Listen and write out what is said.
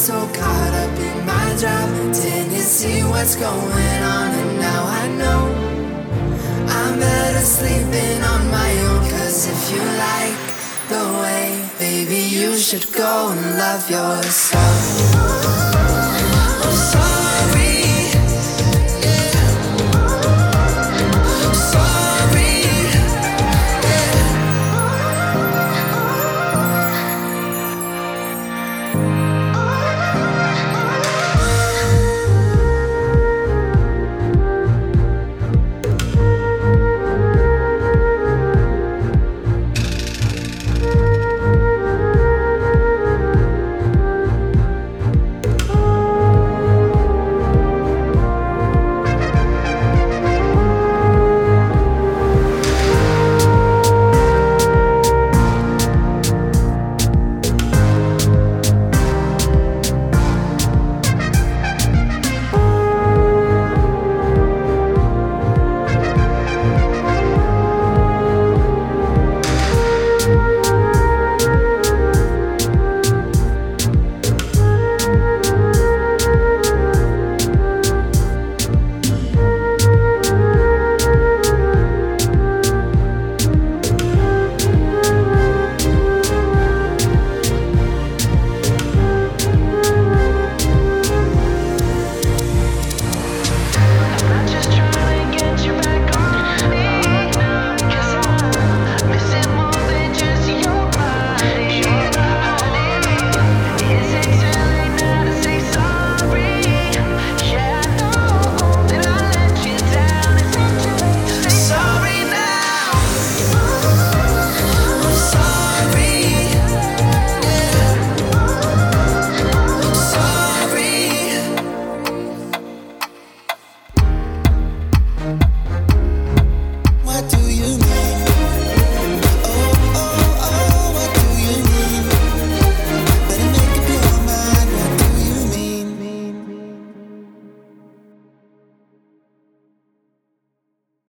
so caught up in my job. Didn't you see what's going on, and now I know I'm better sleeping on my own. Cause if you like the way, baby, you should go and love yourself.